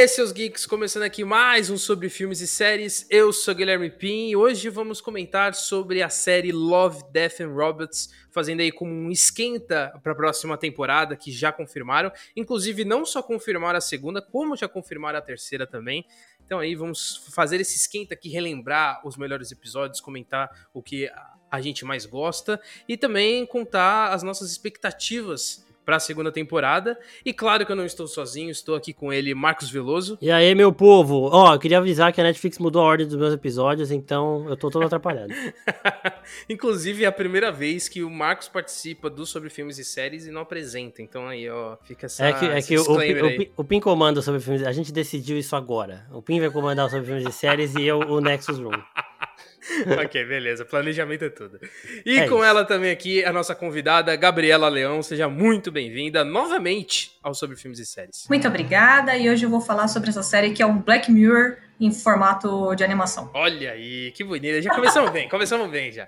aí, seus geeks, começando aqui mais um sobre filmes e séries. Eu sou Guilherme Pim e hoje vamos comentar sobre a série Love, Death and Robots, fazendo aí como um esquenta para a próxima temporada que já confirmaram. Inclusive, não só confirmaram a segunda, como já confirmaram a terceira também. Então aí vamos fazer esse esquenta aqui, relembrar os melhores episódios, comentar o que a gente mais gosta e também contar as nossas expectativas para a segunda temporada. E claro que eu não estou sozinho, estou aqui com ele, Marcos Veloso. E aí, meu povo? Ó, eu queria avisar que a Netflix mudou a ordem dos meus episódios, então eu tô todo atrapalhado. Inclusive, é a primeira vez que o Marcos participa do Sobre Filmes e Séries e não apresenta. Então aí, ó, fica essa É que, é que o, o, o, Pin comanda sobre filmes. A gente decidiu isso agora. O Pin vai comandar sobre filmes e séries e eu o Nexus Room. ok, beleza. Planejamento é tudo. E é com isso. ela também aqui, a nossa convidada, Gabriela Leão. Seja muito bem-vinda novamente ao Sobre Filmes e Séries. Muito obrigada. E hoje eu vou falar sobre essa série que é um Black Mirror em formato de animação. Olha aí, que bonita. Já começamos bem, começamos bem já.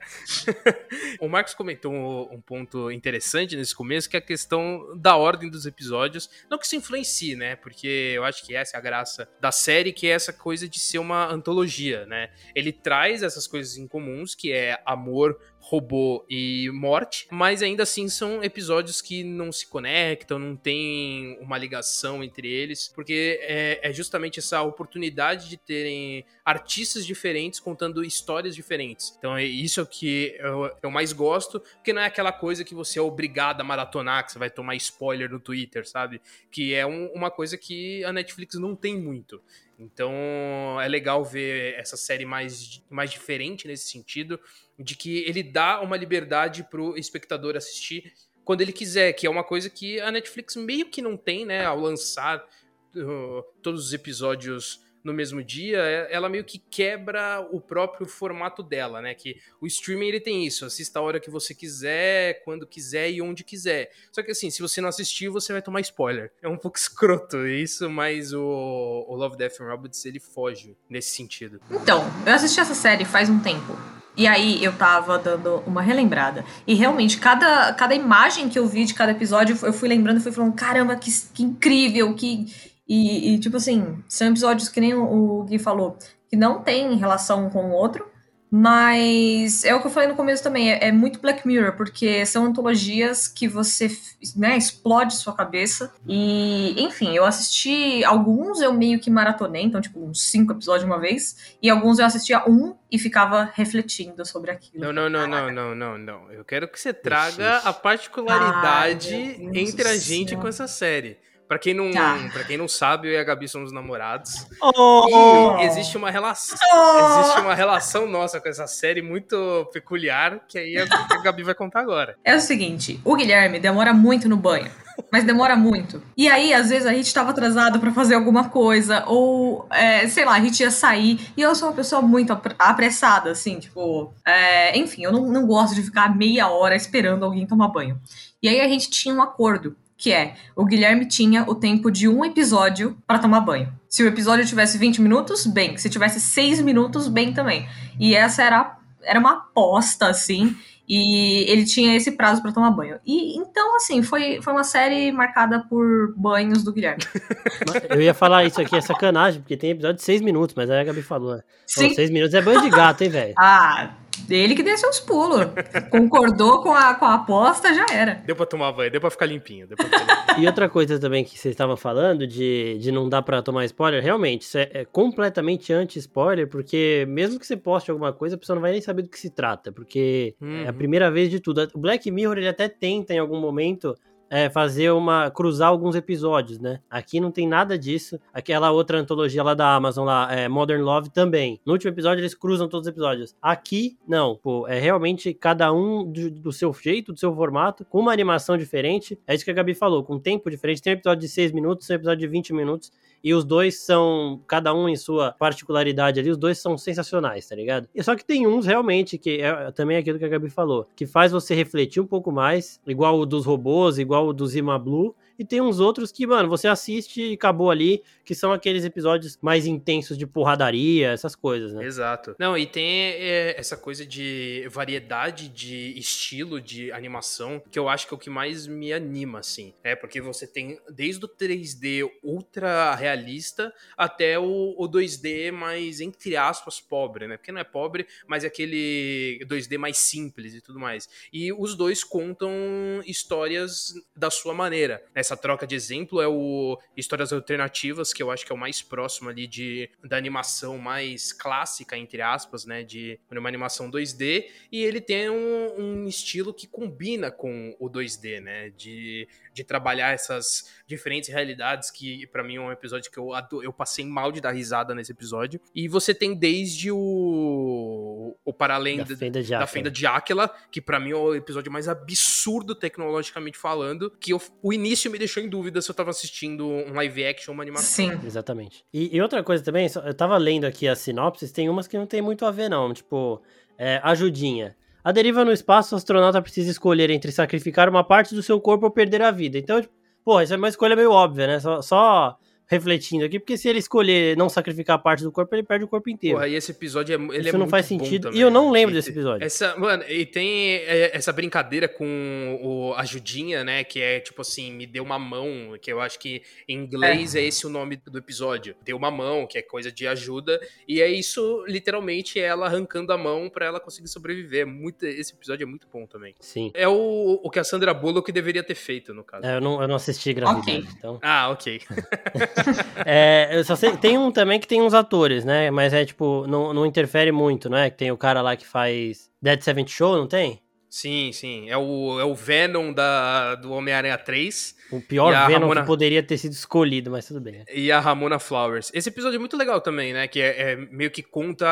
o Marcos comentou um, um, ponto interessante nesse começo, que é a questão da ordem dos episódios. Não que isso influencie, né? Porque eu acho que essa é a graça da série, que é essa coisa de ser uma antologia, né? Ele traz essas coisas em comuns, que é amor, robô e morte, mas ainda assim são episódios que não se conectam, não tem uma ligação entre eles, porque é, é justamente essa oportunidade de terem artistas diferentes contando histórias diferentes. Então é isso é que eu, eu mais gosto, porque não é aquela coisa que você é obrigado a maratonar, que você vai tomar spoiler no Twitter, sabe? Que é um, uma coisa que a Netflix não tem muito. Então é legal ver essa série mais, mais diferente nesse sentido, de que ele dá uma liberdade pro espectador assistir quando ele quiser, que é uma coisa que a Netflix meio que não tem, né, ao lançar uh, todos os episódios no mesmo dia, é, ela meio que quebra o próprio formato dela, né? Que o streaming ele tem isso, assista a hora que você quiser, quando quiser e onde quiser. Só que assim, se você não assistir, você vai tomar spoiler. É um pouco escroto isso, mas o, o Love, Death and Robots ele foge nesse sentido. Então, eu assisti essa série faz um tempo. E aí eu tava dando uma relembrada. E realmente, cada, cada imagem que eu vi de cada episódio, eu fui lembrando e fui falando, caramba, que, que incrível, que e, e, tipo assim, são episódios que nem o Gui falou, que não tem relação com o outro, mas é o que eu falei no começo também, é, é, muito Black Mirror, porque são antologias que você né, explode sua cabeça. E, enfim, eu assisti alguns, eu meio que maratonei, então, tipo, uns cinco episódios de uma vez, e alguns eu assistia um e ficava refletindo sobre aquilo. Não, não, não, não, não, não, não. Eu quero que você traga a particularidade Ai, entre a gente céu. com essa série. Pra quem, não, tá. Pra quem não sabe, eu e a Gabi somos namorados. Oh. E existe uma relação. Oh. Existe uma relação nossa com essa série muito peculiar, que aí a, a Gabi vai contar agora. É o seguinte: o Guilherme demora muito no banho. Mas demora muito. E aí, às vezes, a gente tava atrasado para fazer alguma coisa, ou, é, sei lá, a gente ia sair. E eu sou uma pessoa muito apressada, assim, tipo. É, enfim, eu não, não gosto de ficar meia hora esperando alguém tomar banho. E aí a gente tinha um acordo que é o Guilherme tinha o tempo de um episódio para tomar banho. Se o episódio tivesse 20 minutos, bem. Se tivesse 6 minutos, bem também. E essa era, era uma aposta, assim. E ele tinha esse prazo para tomar banho. E então, assim, foi, foi uma série marcada por banhos do Guilherme. Eu ia falar isso aqui, é sacanagem, porque tem episódio de 6 minutos, mas aí a Gabi falou. 6 né? minutos é banho de gato, hein, velho? Ah, dele que desceu os pulos. Concordou com a, com a aposta, já era. Deu pra tomar banho, deu pra ficar limpinho. Pra ficar limpinho. e outra coisa também que vocês estavam falando de, de não dar pra tomar spoiler, realmente, isso é, é completamente anti-spoiler, porque mesmo que você poste alguma coisa, a pessoa não vai nem saber do que se trata, porque uhum. é a uhum. primeira vez de tudo. O Black Mirror, ele até tenta em algum momento é, fazer uma. cruzar alguns episódios, né? Aqui não tem nada disso. Aquela outra antologia lá da Amazon, lá, é, Modern Love, também. No último episódio, eles cruzam todos os episódios. Aqui, não, pô, é realmente cada um do, do seu jeito, do seu formato, com uma animação diferente. É isso que a Gabi falou, com tempo diferente. Tem um episódio de 6 minutos, tem um episódio de 20 minutos e os dois são, cada um em sua particularidade ali, os dois são sensacionais, tá ligado? E só que tem uns realmente, que é também aquilo que a Gabi falou, que faz você refletir um pouco mais, igual o dos robôs, igual o do Zima Blue, e tem uns outros que, mano, você assiste e acabou ali, que são aqueles episódios mais intensos de porradaria, essas coisas, né? Exato. Não, e tem é, essa coisa de variedade de estilo de animação, que eu acho que é o que mais me anima, assim. É, porque você tem desde o 3D ultra realista até o, o 2D mais, entre aspas, pobre, né? Porque não é pobre, mas é aquele 2D mais simples e tudo mais. E os dois contam histórias da sua maneira. Essa troca de exemplo é o Histórias Alternativas, que eu acho que é o mais próximo ali de, da animação mais clássica, entre aspas, né? De uma animação 2D. E ele tem um, um estilo que combina com o 2D, né? De, de trabalhar essas diferentes realidades, que para mim é um episódio que eu, eu passei mal de dar risada nesse episódio. E você tem desde o, o Para Além da, Fenda de da Fenda de Áquila, que para mim é o episódio mais absurdo tecnologicamente falando, que eu, o início me deixou em dúvida se eu tava assistindo um live action, uma animação. Sim. Exatamente. E, e outra coisa também, eu tava lendo aqui as sinopses, tem umas que não tem muito a ver não, tipo, é, ajudinha. A deriva no espaço, o astronauta precisa escolher entre sacrificar uma parte do seu corpo ou perder a vida. Então, tipo, pô, isso é uma escolha meio óbvia, né? Só, só refletindo aqui, porque se ele escolher não sacrificar parte do corpo, ele perde o corpo inteiro. Porra, e esse episódio é, ele Isso é não faz sentido. E eu não lembro e, desse episódio. Essa, mano, e tem é, essa brincadeira com o ajudinha, né? Que é tipo assim, me deu uma mão, que eu acho que em inglês é, é esse o nome do episódio. Deu uma mão, que é coisa de ajuda. E é isso, literalmente, ela arrancando a mão para ela conseguir sobreviver. Muito, esse episódio é muito bom também. Sim. É o, o que a Sandra Bullock deveria ter feito, no caso. É, eu, não, eu não assisti gravidade, okay. então. Ah, ok. é, eu só sei, tem um também que tem uns atores, né? Mas é tipo, não, não interfere muito, não é? Que tem o cara lá que faz Dead Seventh Show, não tem? Sim, sim. É o, é o Venom da, do Homem-Aranha 3. O pior Venom Ramona... que poderia ter sido escolhido, mas tudo bem. E a Ramona Flowers. Esse episódio é muito legal também, né? Que é, é, meio que conta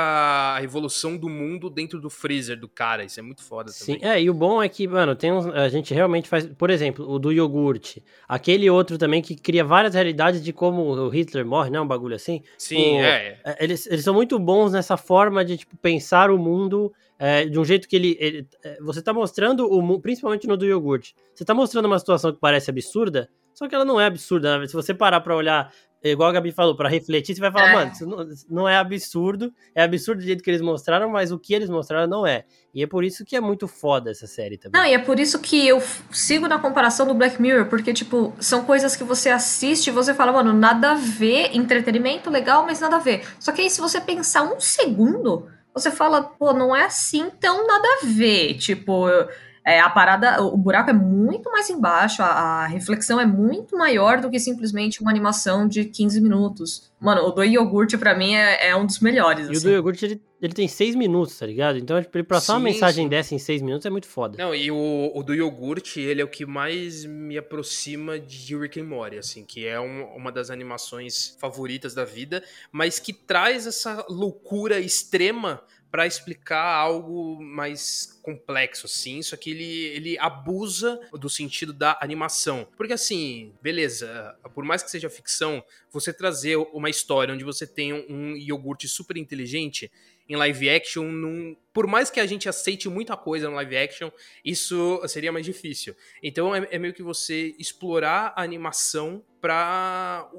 a evolução do mundo dentro do freezer do cara. Isso é muito foda também. Sim, é, e o bom é que, mano, tem uns, a gente realmente faz. Por exemplo, o do iogurte. Aquele outro também que cria várias realidades de como o Hitler morre, né? Um bagulho assim. Sim, o, é. é. Eles, eles são muito bons nessa forma de, tipo, pensar o mundo é, de um jeito que ele, ele é, você tá mostrando o principalmente no do iogurte. Você tá mostrando uma situação que parece absurda, só que ela não é absurda. Né? Se você parar para olhar, igual a Gabi falou, para refletir, você vai falar, é. mano, isso não, não, é absurdo. É absurdo do jeito que eles mostraram, mas o que eles mostraram não é. E é por isso que é muito foda essa série também. Não, e é por isso que eu sigo na comparação do Black Mirror, porque, tipo, são coisas que você assiste e você fala, mano, nada a ver, entretenimento legal, mas nada a ver. Só que aí, se você pensar um segundo você fala, pô, não é assim tão nada a ver. Tipo, é, a parada, o buraco é muito mais embaixo, a, a, reflexão é muito maior do que simplesmente uma animação de 15 minutos. Mano, o do iogurte pra mim é, é um dos melhores. E assim. o do iogurte ele, ele tem 6 minutos, tá ligado? Então, tipo, ele passar sim, uma mensagem sim. dessa em 6 minutos é muito foda. Não, e o, o, do iogurte, ele é o que mais me aproxima de Rick and Morty, assim, que é um, uma das animações favoritas da vida, mas que traz essa loucura extrema para explicar algo mais complexo, assim, só que ele, ele abusa do sentido da animação. Porque, assim, beleza, por mais que seja ficção, você trazer uma história onde você tem um iogurte super inteligente em live action, num, por mais que a gente aceite muita coisa no live action, isso seria mais difícil. Então é, é meio que você explorar a animação para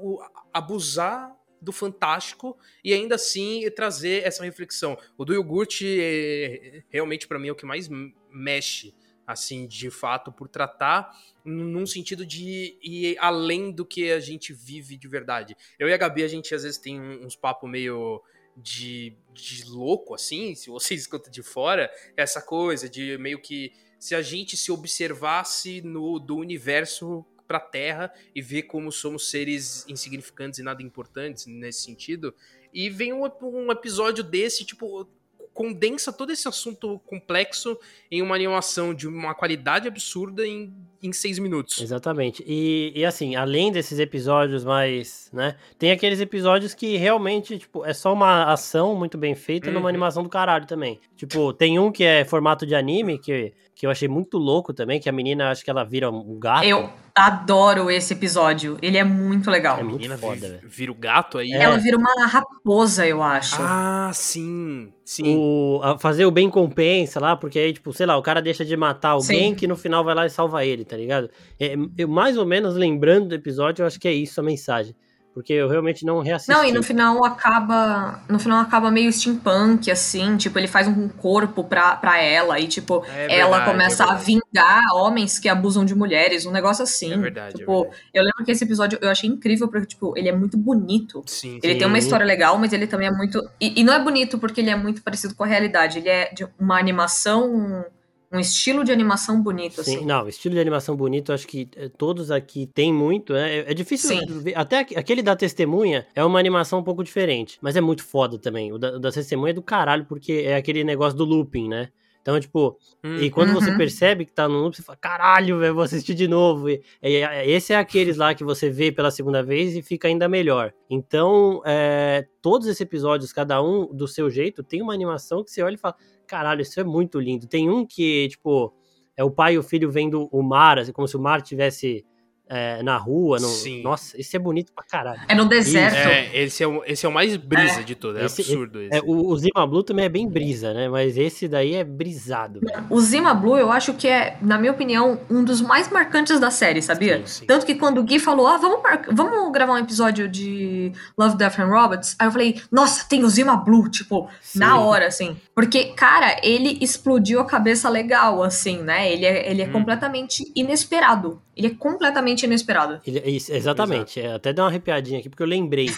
abusar do fantástico e ainda assim trazer essa reflexão. O do iogurte é, realmente para mim é o que mais mexe assim, de fato, por tratar num sentido de ir além do que a gente vive de verdade. Eu e a Gabi, a gente às vezes tem uns papos meio de, de louco, assim, se você escuta de fora, essa coisa de meio que se a gente se observasse no do universo para a Terra e ver como somos seres insignificantes e nada importantes nesse sentido. E vem um, um episódio desse, tipo, condensa todo esse assunto complexo em uma animação de uma qualidade absurda em, em seis minutos. Exatamente. E, e assim, além desses episódios mais, né, tem aqueles episódios que realmente, tipo, é só uma ação muito bem feita uhum. numa animação do caralho também. Tipo, tem um que é formato de anime, que, que eu achei muito louco também, que a menina, acho que ela vira um gato. Eu adoro esse episódio. Ele é muito legal. É muito Menina foda, vi- velho. vira o gato aí. Ela vira uma raposa, eu acho. Ah, sim. Sim. O, a- fazer o bem compensa lá, porque aí, tipo, sei lá, o cara deixa de matar alguém Sim. que no final vai lá e salva ele, tá ligado? É, eu, mais ou menos lembrando do episódio, eu acho que é isso a mensagem. Porque eu realmente não reassisti. Não, e no final acaba. No final acaba meio steampunk, assim. Tipo, ele faz um corpo pra, pra ela. E, tipo, É ela verdade, começa é a vingar homens que abusam de mulheres. Um negócio assim. É verdade, é Tipo, verdade. eu lembro que esse episódio eu achei incrível, porque, tipo, ele é muito bonito. Sim. Ele Sim. tem uma história legal, mas ele também é muito. E, e não é bonito porque ele é muito parecido com a realidade. Ele é de uma animação. Um estilo de animação bonito, Sim, assim. não, estilo de animação bonito, acho que eh, todos aqui tem muito, né? É, é difícil Sim. ver. Até aqu- aquele da testemunha é uma animação um pouco diferente, mas é muito foda também. O da, o da testemunha é do caralho, porque é aquele negócio do looping, né? Então, tipo, e quando você Uhum. percebe que tá no loop, você fala, caralho, velho, vou assistir de novo. E, e- e- esse é aqueles lá que você vê pela segunda vez e fica ainda melhor. Então, é, todos esses episódios, cada um do seu jeito, tem uma animação que você olha e fala, caralho, isso é muito lindo. Tem um que, tipo, é o pai e o filho vendo o mar, assim, como se o mar tivesse é, na rua. no- Sim. Nossa, isso é bonito pra caralho. É no deserto. É, esse é, o, esse é o mais brisa de tudo. É Esse- absurdo esse. É, o, o Zima Blue também é bem brisa, né? Mas esse daí é brisado. velho. O Zima Blue, eu acho que é, na minha opinião, um dos mais marcantes da série, sabia? Sim, sim. Tanto que quando o Gui falou, ah, vamos, mar- vamos gravar um episódio de Love, Death and Robots, aí eu falei, nossa, tem o Zima Blue, tipo, Sim. na hora, assim. Porque, cara, ele explodiu a cabeça legal, assim, né? Ele é, ele é Hum. completamente inesperado. Ele é completamente inesperado. Ele- isso, exatamente. É, até deu uma arrepiadinha aqui, porque eu lembrei.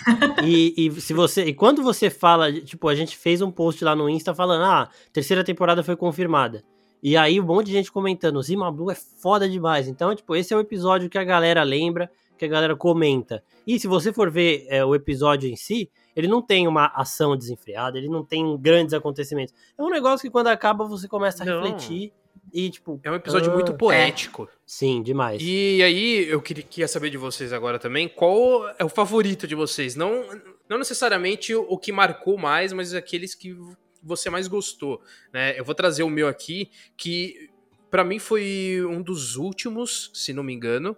e, e se você. E quando você fala, tipo, a gente fez um post lá no Insta falando, ah, terceira temporada foi confirmada. E aí um monte de gente comentando, Zima Blue é foda demais. Então, tipo, esse é o episódio que a galera lembra, que a galera comenta. E se você for ver é, o episódio em si, ele não tem uma ação desenfreada, ele não tem grandes acontecimentos. É um negócio que quando acaba você começa a Não. refletir e, tipo. É um episódio ah, muito poético. Sim, demais. E aí, eu queria, queria saber de vocês agora também, qual é o favorito de vocês? Não, não necessariamente o, que marcou mais, mas aqueles que você mais gostou, né? Eu vou trazer o meu aqui, que pra mim foi um dos últimos, se não me engano,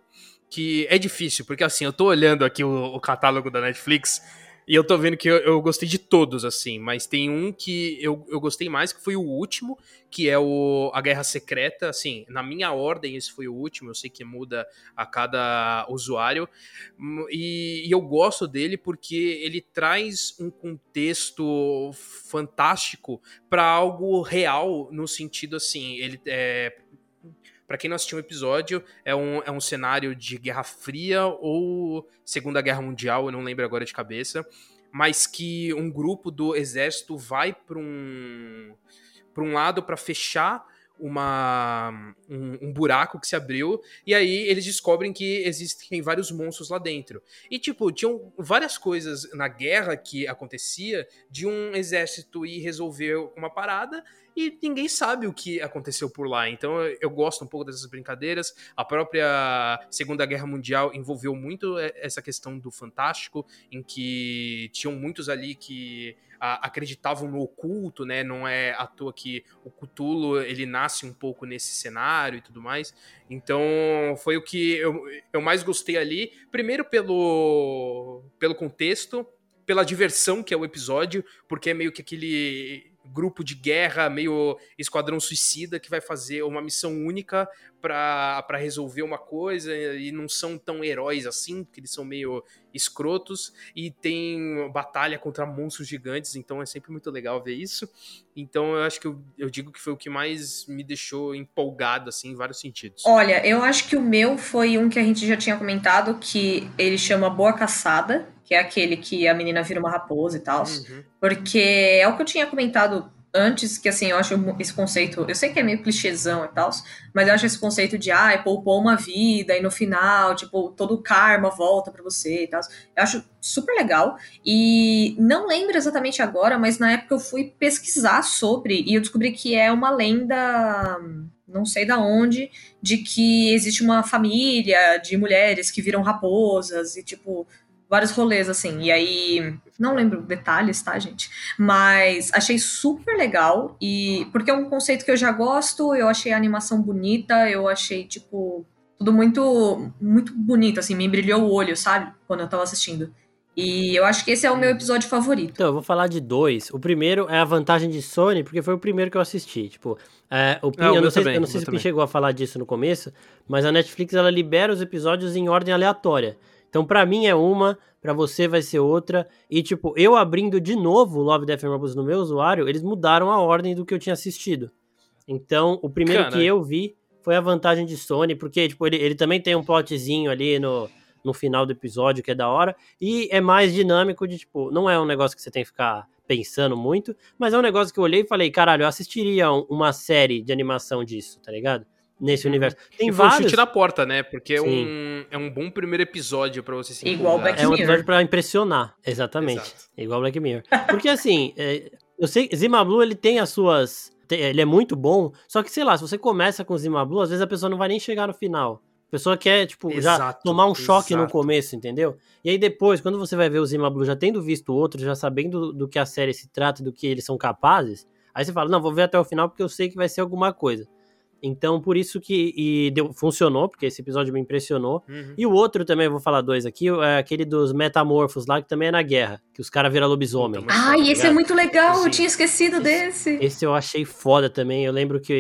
que é difícil, porque assim, eu tô olhando aqui o, o catálogo da Netflix e eu tô vendo que eu, eu gostei de todos, assim, mas tem um que eu, eu gostei mais, que foi o último, que é o A Guerra Secreta, assim, na minha ordem esse foi o último, eu sei que muda a cada usuário, hum, e, e eu gosto dele porque ele traz um contexto fantástico para algo real, no sentido assim, ele é Pra quem não assistiu o episódio, é um, é um cenário de Guerra Fria ou Segunda Guerra Mundial, eu não lembro agora de cabeça, mas que um grupo do exército vai para um, pra um lado para fechar uma, um, um buraco que se abriu, e aí eles descobrem que existem vários monstros lá dentro. E, tipo, tinham várias coisas na guerra que acontecia de um exército ir resolver uma parada e ninguém sabe o que aconteceu por lá. Então eu, gosto um pouco dessas brincadeiras. A própria Segunda Guerra Mundial envolveu muito e- essa questão do fantástico, em que tinham muitos ali que a- acreditavam no oculto, né? Não é à toa que o Cthulhu ele nasce um pouco nesse cenário e tudo mais. Então foi o que eu, eu mais gostei ali. Primeiro pelo, pelo contexto, pela diversão que é o episódio, porque é meio que aquele grupo de guerra, meio esquadrão suicida, que vai fazer uma missão única para resolver uma coisa e não são tão heróis assim, porque eles são meio escrotos e tem batalha contra monstros gigantes, então é sempre muito legal ver isso. Então eu acho que eu, eu digo que foi o que mais me deixou empolgado assim em vários sentidos. Olha, eu acho que o meu foi um que a gente já tinha comentado, que ele chama Boa Caçada, que é aquele que a menina vira uma raposa e tal. Uhum. Porque é o que eu tinha comentado antes, que assim, eu acho esse conceito, eu sei que é meio clichêzão e tal, mas eu acho esse conceito de, ai, poupou uma vida e no final, tipo, todo o karma volta pra você e tal. Eu acho super legal. E não lembro exatamente agora, mas na época eu fui pesquisar sobre e eu descobri que é uma lenda, não sei da onde, de que existe uma família de mulheres que viram raposas e, tipo, vários rolês assim. E aí, não lembro detalhes, tá, gente? Mas achei super legal e porque é um conceito que eu já gosto, eu achei a animação bonita, eu achei tipo tudo muito, muito bonito, assim, me brilhou o olho, sabe? Quando eu tava assistindo. E eu acho que esse é o meu episódio favorito. Então, eu vou falar de dois. O primeiro é a vantagem de Sony, porque foi o primeiro que eu assisti. Tipo, é, o Pin, eu, não sei, também, eu não sei se o Pin chegou a falar disso no começo, mas a Netflix ela libera os episódios em ordem aleatória. Então, pra mim é uma, pra você vai ser outra. E, tipo, eu abrindo de novo o Love, Death and Robots no meu usuário, eles mudaram a ordem do que eu tinha assistido. Então, o primeiro Caralho. que eu vi foi a vantagem de Sony, porque, tipo, ele, ele também tem um plotzinho ali no, no final do episódio que é da hora. E é mais dinâmico de, tipo, não é um negócio que você tem que ficar pensando muito, mas é um negócio que eu olhei e falei, caralho, eu assistiria um- uma série de animação disso, tá ligado? Nesse Uhum. universo. Tem e foi um vários. chute na porta, né? Porque é Sim. um, é um bom primeiro episódio pra você se Igual. Black É um Mirror. episódio pra impressionar, exatamente. Exato. Igual Black Mirror. Porque assim, é, eu sei que Zima Blue ele tem as suas. tem- Ele é muito bom, só que sei lá, se você começa com Zima Blue, às vezes a pessoa não vai nem chegar no final. A pessoa quer, tipo, já Exato, tomar um choque no exato. começo, entendeu? E aí depois, quando você vai ver o Zima Blue já tendo visto o outro, já sabendo do, do que a série se trata, do que eles são capazes, aí você fala, não, vou ver até o final porque eu sei que vai ser alguma coisa. Então, por isso que e deu, funcionou, porque esse episódio me impressionou. Uhum. E o outro também, eu vou falar dois aqui, é aquele dos metamorfos lá, que também é na guerra, que os caras viram lobisomem. Puta, Ai, esse é ligado? muito legal, eu Sim. tinha esquecido desse. Esse eu achei foda também. Eu lembro que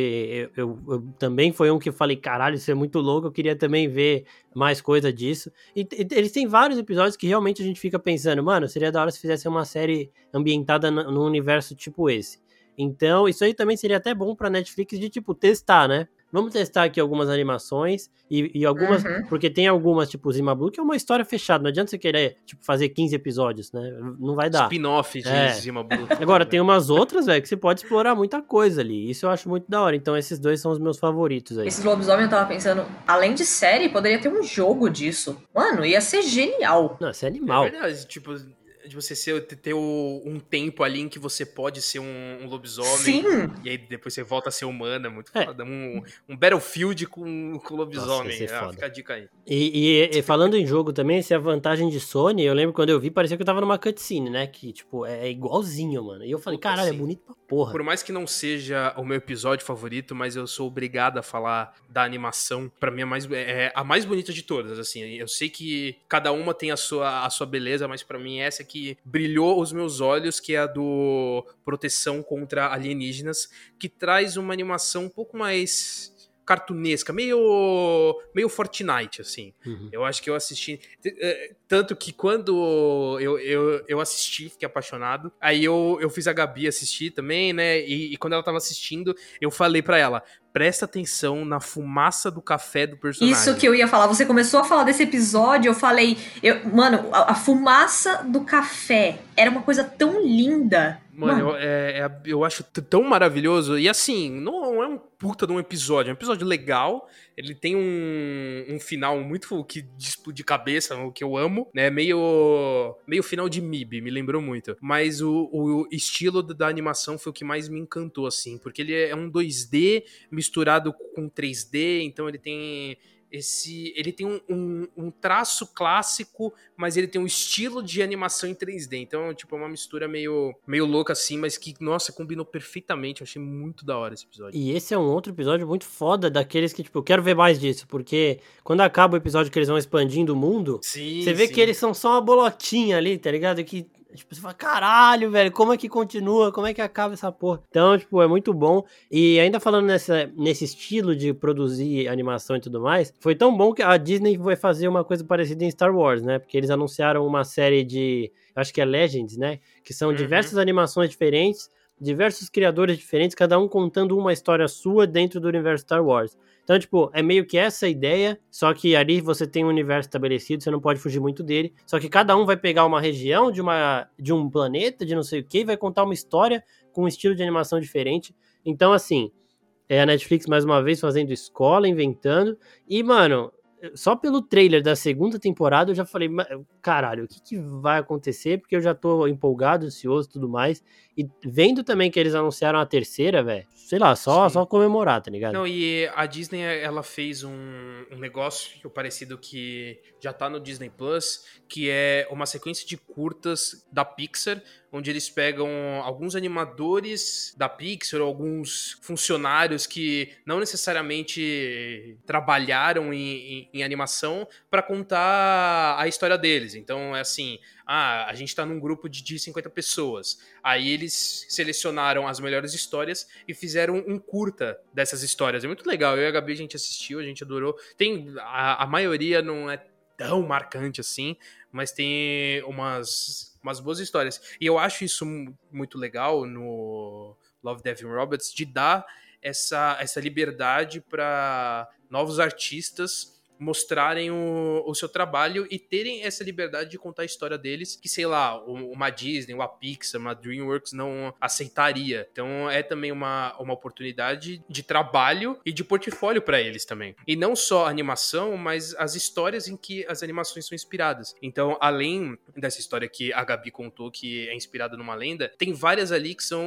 eu, eu- eu também foi um que eu falei, caralho, isso é muito louco. Eu queria também ver mais coisa disso. E, e eles têm vários episódios que realmente a gente fica pensando, mano, seria da hora se fizesse uma série ambientada num universo tipo esse. Então, isso aí também seria até bom pra Netflix de, tipo, testar, né? Vamos testar aqui algumas animações e, e algumas. Uhum. Porque tem algumas, tipo, Zima Blue, que é uma história fechada. Não adianta você querer, tipo, fazer 15 episódios, né? Não vai dar. Spin-off de É. Zima Blue. Agora, tem umas outras, velho, que você pode explorar muita coisa ali. Isso eu acho muito da hora. Então, esses dois são os meus favoritos aí. Esses lobisomem eu tava pensando, além de série, poderia ter um jogo disso. Mano, ia ser genial. Não, isso é É animal. verdade, tipo, você ser, ter o- um tempo ali em que você pode ser um, um lobisomem. Sim. E aí depois você volta a ser humano, é muito É. foda. Um, um Battlefield com, com lobisomem. Nossa, ah, fica a dica aí. E, e- e falando em jogo também, se é a vantagem de Sony, eu lembro quando eu vi, parecia que eu tava numa cutscene, né? Que, tipo, é igualzinho, mano. E eu falei, Puta, caralho, é bonito pra porra. Por mais que não seja o meu episódio favorito, mas eu sou obrigado a falar da animação. Pra mim é, mais, é a mais bonita de todas, assim. Eu sei que cada uma tem a sua, a sua beleza, mas pra mim essa que brilhou os meus olhos, que é a do Proteção contra Alienígenas, que traz uma animação um pouco mais cartunesca, meio meio Fortnite, assim. Uhum. Eu acho que eu assisti. eh, Tanto que quando eu, eu, eu assisti, fiquei apaixonado. Aí eu, eu fiz a Gabi assistir também, né? E, e quando ela tava assistindo, eu falei pra ela: presta atenção na fumaça do café do personagem. Isso que eu ia falar. Você começou a falar desse episódio, eu falei, eu, mano, a, a fumaça do café era uma coisa tão linda. Mano, eu, é- é- eu acho tão maravilhoso. E assim, não é um puta de um episódio. É um episódio legal. Ele tem um, um final muito que de cabeça, o que eu amo, né? Meio, meio final de MIB, me lembrou muito. Mas o, o estilo da da animação foi o que mais me encantou, assim. Porque ele é um 2D misturado com 3D, então ele tem esse. Ele tem um, um- um traço clássico, mas ele tem um estilo de animação em 3D. Então, tipo, é uma mistura meio, meio louca assim, mas que, nossa, combinou perfeitamente. Eu achei muito da hora esse episódio. E esse é um outro episódio muito foda, daqueles que, tipo, eu quero ver mais disso, porque quando acaba o episódio que eles vão expandindo o mundo, Sim. Você vê sim. que eles são só uma bolotinha ali, tá ligado? Que, tipo, você fala, caralho, velho, como é que continua? Como é que acaba essa porra? Então, tipo, é muito bom. E ainda falando nessa, nesse estilo de produzir animação e tudo mais, foi tão bom que a Disney vai fazer uma coisa parecida em Star Wars, né? Porque eles anunciaram uma série de, acho que é Legends, né? Que são Uhum. diversas animações diferentes, diversos criadores diferentes, cada um contando uma história sua dentro do universo Star Wars. Então, tipo, é meio que essa ideia, só que ali você tem um universo estabelecido, você não pode fugir muito dele. Só que cada um vai pegar uma região de, uma, de um planeta, de não sei o que, e vai contar uma história com um estilo de animação diferente. Então, assim, é a Netflix mais uma vez fazendo escola, inventando. E, mano, só pelo trailer da segunda temporada eu já falei, caralho, o que, que vai acontecer? Porque eu já tô empolgado, ansioso e tudo mais. E vendo também que eles anunciaram a terceira, velho, sei lá, só, só comemorar, tá ligado? Não, e a Disney, ela fez um, um negócio parecido que já tá no Disney Plus, que é uma sequência de curtas da Pixar, onde eles pegam alguns animadores da Pixar, alguns funcionários que não necessariamente trabalharam em, em, em animação para contar a história deles. Então é assim, ah, a gente está num grupo de, de 50 pessoas. Aí eles selecionaram as melhores histórias e fizeram um curta dessas histórias. É muito legal. Eu e a Gabi a gente assistiu, a gente adorou. Tem a, a maioria não é tão marcante assim, mas tem umas, umas boas histórias. E eu acho isso muito legal no Love, Death and Robots de dar essa, essa liberdade para novos artistas mostrarem o, o, seu trabalho e terem essa liberdade de contar a história deles, que sei lá, uma Disney, uma Pixar, uma DreamWorks não aceitaria. Então é também uma, uma oportunidade de trabalho e de portfólio para eles também. E não só a animação, mas as histórias em que as animações são inspiradas. Então, além dessa história que a Gabi contou, que é inspirada numa lenda, tem várias ali que são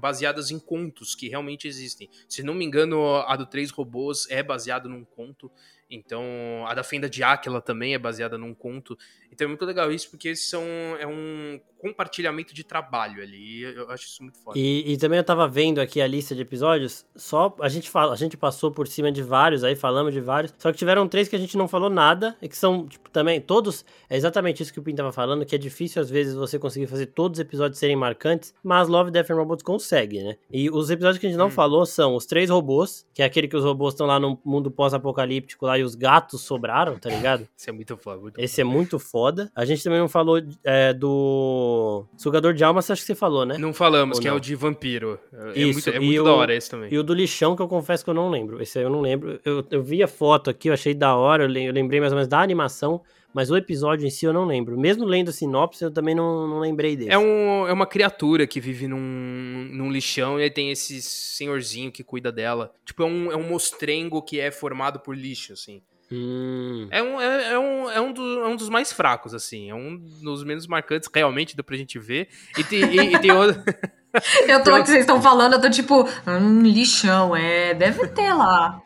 baseadas em contos que realmente existem. Se não me engano, a do Três Robôs é baseada num conto. Então, a da Fenda de Áquila também é baseada num conto. Então é muito legal isso, porque são, é um compartilhamento de trabalho ali. Eu acho isso muito foda. E, e, também eu tava vendo aqui a lista de episódios, só a gente fala, a gente passou por cima de vários aí, falamos de vários, só que tiveram três que a gente não falou nada, e que são, tipo, também, todos, é exatamente isso que o Pin tava falando, que é difícil às vezes você conseguir fazer todos os episódios serem marcantes, mas Love, Death and Robots consegue, né? E os episódios que a gente não hum. falou são os três robôs, que é aquele que os robôs estão lá no mundo pós-apocalíptico lá e os gatos sobraram, tá ligado? Esse é muito foda. Muito Esse foda. é muito foda. A gente também não falou é, do Sugador de Almas, acho que você falou, né? Não falamos, Ou que não? é o de vampiro. É Isso, muito, é muito da hora esse também. E o do lixão, que eu confesso que eu não lembro. Esse aí eu não lembro. Eu, eu vi a foto aqui, eu achei da hora, eu lembrei mais ou menos da animação, mas o episódio em si eu não lembro. Mesmo lendo a sinopse, eu também não, não lembrei dele. É, um, é uma criatura que vive num, num lixão e aí tem esse senhorzinho que cuida dela. Tipo, é um, é um mostrengo que é formado por lixo, assim. Hum. É, um, é, é, um, é, um do, é um dos mais fracos, assim. É um dos menos marcantes, realmente, dá pra gente ver. E tem, e, e tem outro. eu tô aqui, vocês estão falando, eu tô tipo, hum, lixão, é, deve ter lá.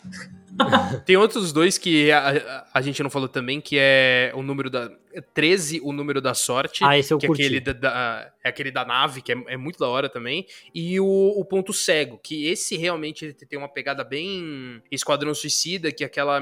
tem outros dois que a, a, gente não falou também, que é o número da. 13, o número da sorte. Ah, esse eu que curti. É aquele da, da, é aquele da nave, que é, é, muito da hora também. E o, o, ponto cego, que esse realmente tem uma pegada bem Esquadrão Suicida, que é aquela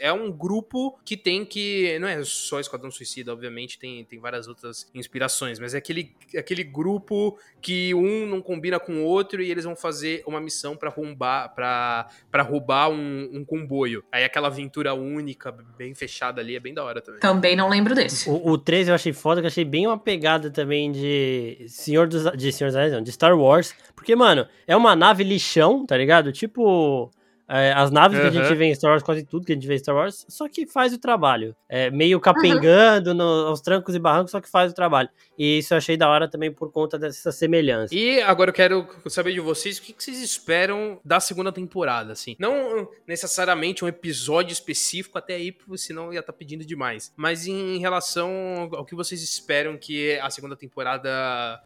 é um grupo que tem que. Não é só Esquadrão Suicida, obviamente, tem, tem várias outras inspirações, mas é aquele, aquele grupo que um não combina com o outro e eles vão fazer uma missão para roubar, pra, roubar um, um comboio. Aí aquela aventura única, bem fechada ali, é bem da hora também. Também não lembro desse. O, o 13 eu achei foda, que eu achei bem uma pegada também de Senhor dos. De Senhor dos Anéis, não, de Star Wars. Porque, mano, é uma nave lixão, tá ligado? Tipo. É, as naves uhum. que a gente vê em Star Wars, quase tudo que a gente vê em Star Wars, só que faz o trabalho. É meio capengando uhum. no, aos trancos e barrancos, só que faz o trabalho. E isso eu achei da hora também por conta dessa semelhança. E agora eu quero saber de vocês o que vocês esperam da segunda temporada, assim. Não necessariamente um episódio específico, até aí, senão ia estar tá pedindo demais. Mas em relação ao que vocês esperam que a segunda temporada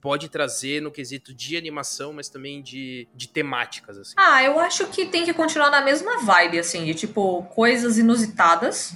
pode trazer no quesito de animação, mas também de, de temáticas, assim. Ah, eu acho que tem que continuar na mesma vibe, assim, de tipo, coisas inusitadas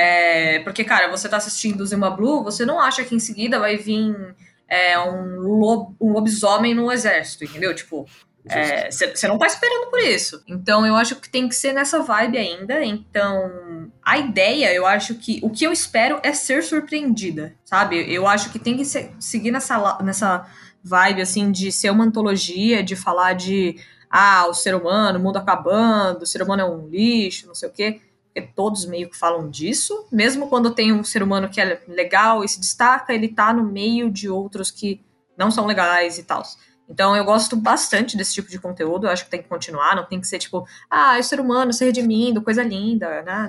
é, porque, cara, você tá assistindo Zima Blue, você não acha que em seguida vai vir é, um, lob, um lobisomem no exército, entendeu? Tipo, você é, não tá esperando por isso. Então, eu acho que tem que ser nessa vibe ainda. Então, a ideia, eu acho que. O que eu espero é ser surpreendida, sabe? Eu acho que tem que ser, seguir nessa, nessa vibe, assim, de ser uma antologia, de falar de. Ah, o ser humano, o mundo acabando, o ser humano é um lixo, não sei o quê porque todos meio que falam disso, mesmo quando tem um ser humano que é legal e se destaca, ele tá no meio de outros que não são legais e tal. Então eu gosto bastante desse tipo de conteúdo, eu acho que tem que continuar, não tem que ser tipo, ah, é ser humano se redimindo, coisa linda, né?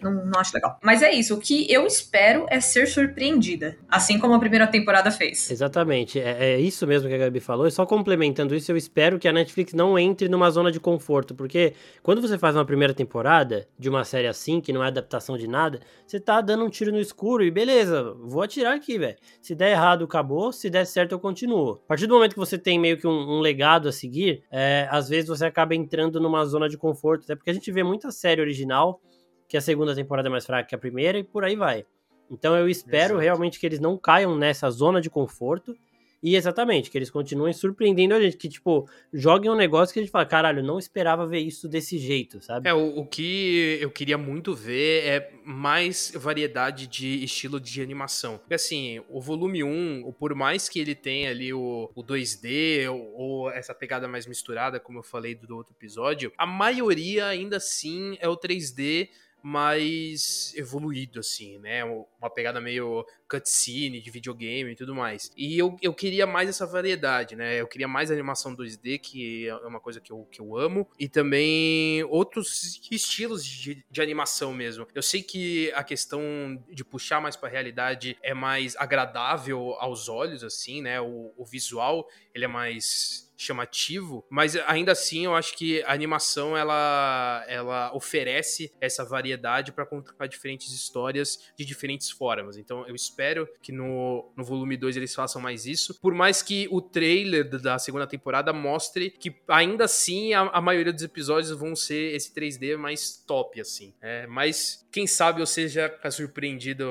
Não, não acho legal. Mas é isso, o que eu espero é ser surpreendida, assim como a primeira temporada fez. Exatamente, é, é isso mesmo que a Gabi falou, e só complementando isso, eu espero que a Netflix não entre numa zona de conforto, porque quando você faz uma primeira temporada de uma série assim, que não é adaptação de nada, você tá dando um tiro no escuro e beleza, vou atirar aqui, velho. Se der errado, acabou, se der certo, eu continuo. A partir do momento que você tem meio que um, um legado a seguir, é, às vezes você acaba entrando numa zona de conforto, até porque a gente vê muita série original que a segunda temporada é mais fraca que a primeira e por aí vai. Então eu espero Exato. realmente que eles não caiam nessa zona de conforto e exatamente, que eles continuem surpreendendo a gente, que, tipo, joguem um negócio que a gente fala, caralho, não esperava ver isso desse jeito, sabe? É, o, o que eu queria muito ver é mais variedade de estilo de animação. Porque, assim, o volume 1, por mais que ele tenha ali o, o 2D ou, ou, essa pegada mais misturada, como eu falei do outro episódio, a maioria ainda assim é o 3D mais evoluído, assim, né? Uma pegada meio cutscene de videogame e tudo mais. E eu, eu queria mais essa variedade, né? Eu queria mais animação 2D, que é uma coisa que eu, que eu amo, e também outros estilos de, de animação mesmo. Eu sei que a questão de puxar mais pra realidade é mais agradável aos olhos, assim, né? O, o visual, ele é mais chamativo, mas ainda assim eu acho que a animação ela, ela oferece essa variedade para contar diferentes histórias de diferentes formas. Então eu espero que no, no volume 2 eles façam mais isso, por mais que o trailer da segunda temporada mostre que ainda assim a, a maioria dos episódios vão ser esse 3D mais top, assim. É, mas quem sabe eu seja surpreendido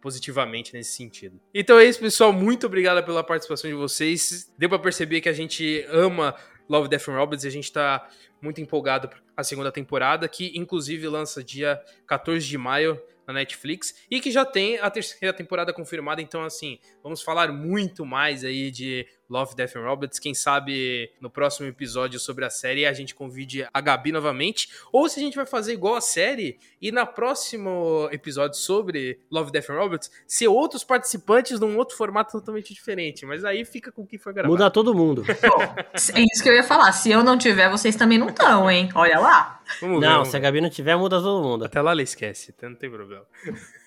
positivamente nesse sentido. Então é isso, pessoal. Muito obrigado pela participação de vocês. Deu para perceber que a gente ama Love, Death and Robots e a gente tá muito empolgado a segunda temporada, que inclusive lança dia 14 de maio na Netflix e que já tem a terceira temporada confirmada. Então, assim, vamos falar muito mais aí de Love, Death and Robots. Quem sabe no próximo episódio sobre a série a gente convide a Gabi novamente. Ou se a gente vai fazer igual a série e na próximo episódio sobre Love, Death and Robots ser outros participantes num outro formato totalmente diferente. Mas aí fica com o que foi gravado. Muda todo mundo. é isso que eu ia falar. Se eu não tiver, vocês também não estão, hein? Olha lá. Vamos não, ver, se a Gabi não tiver, muda todo mundo. Até lá ela esquece, então não tem problema.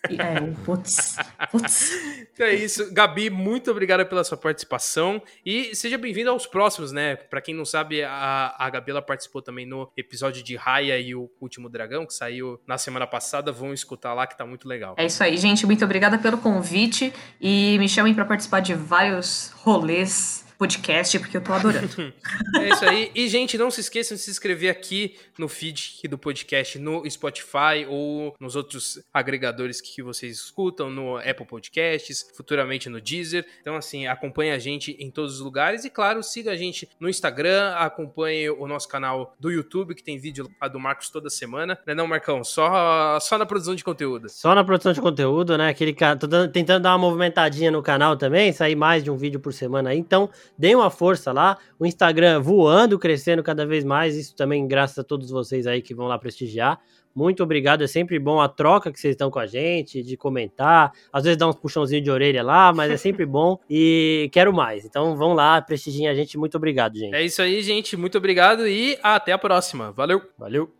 É, putz, putz. Então é isso. Gabi, muito obrigada pela sua participação. E seja bem-vindo aos próximos, né? Para quem não sabe, a, a Gabi ela participou também no episódio de Raya e o Último Dragão, que saiu na semana passada. Vão escutar lá, que tá muito legal. É isso aí, gente. Muito obrigada pelo convite. E me chamem para participar de vários rolês podcast, porque eu tô adorando. é isso aí. E, gente, não se esqueçam de se inscrever aqui no feed do podcast no Spotify ou nos outros agregadores que vocês escutam, no Apple Podcasts, futuramente no Deezer. Então, assim, acompanhe a gente em todos os lugares e, claro, siga a gente no Instagram, acompanhe o nosso canal do YouTube, que tem vídeo lá do Marcos toda semana. Não é não, Marcão? Só, só na produção de conteúdo. Só na produção de conteúdo, né? Aquele cara, tô tentando dar uma movimentadinha no canal também, sair mais de um vídeo por semana aí. Então, deem uma força lá. O Instagram voando, crescendo cada vez mais. Isso também graças a todos vocês aí que vão lá prestigiar. Muito obrigado, é sempre bom a troca que vocês estão com a gente, de comentar. Às vezes dá uns puxãozinhos de orelha lá, mas é sempre bom e quero mais. Então vão lá, prestigiem a gente. Muito obrigado, gente. É isso aí, gente. Muito obrigado e até a próxima. Valeu. Valeu.